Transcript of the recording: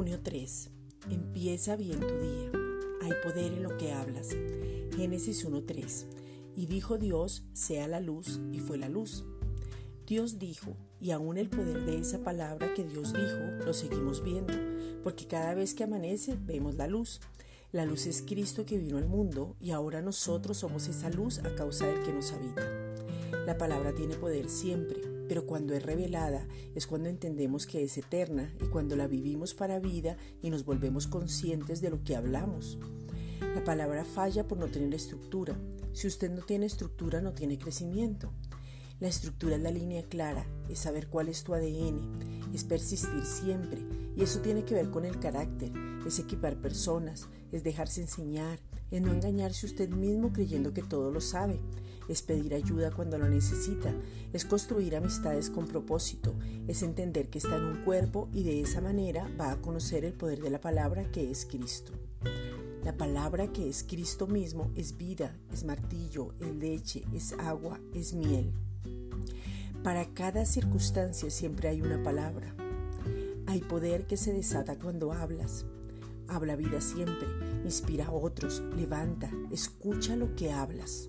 10. Empieza bien tu día. Hay poder en lo que hablas. Génesis 1.3. Y dijo Dios, sea la luz, y fue la luz. Dios dijo, y aún el poder de esa palabra que Dios dijo lo seguimos viendo, porque cada vez que amanece vemos la luz. La luz es Cristo que vino al mundo y ahora nosotros somos esa luz a causa del que nos habita. La palabra tiene poder siempre, pero cuando es revelada es cuando entendemos que es eterna y cuando la vivimos para vida y nos volvemos conscientes de lo que hablamos. La palabra falla por no tener estructura. Si usted no tiene estructura, no tiene crecimiento. La estructura es la línea clara, es saber cuál es tu ADN, es persistir siempre, y eso tiene que ver con el carácter, es equipar personas, es dejarse enseñar, es no engañarse usted mismo creyendo que todo lo sabe, es pedir ayuda cuando lo necesita, es construir amistades con propósito, es entender que está en un cuerpo y de esa manera va a conocer el poder de la palabra que es Cristo. La palabra que es Cristo mismo es vida, es martillo, es leche, es agua, es miel. Para cada circunstancia siempre hay una palabra. Hay poder que se desata cuando hablas. Habla vida siempre, inspira a otros, levanta, escucha lo que hablas.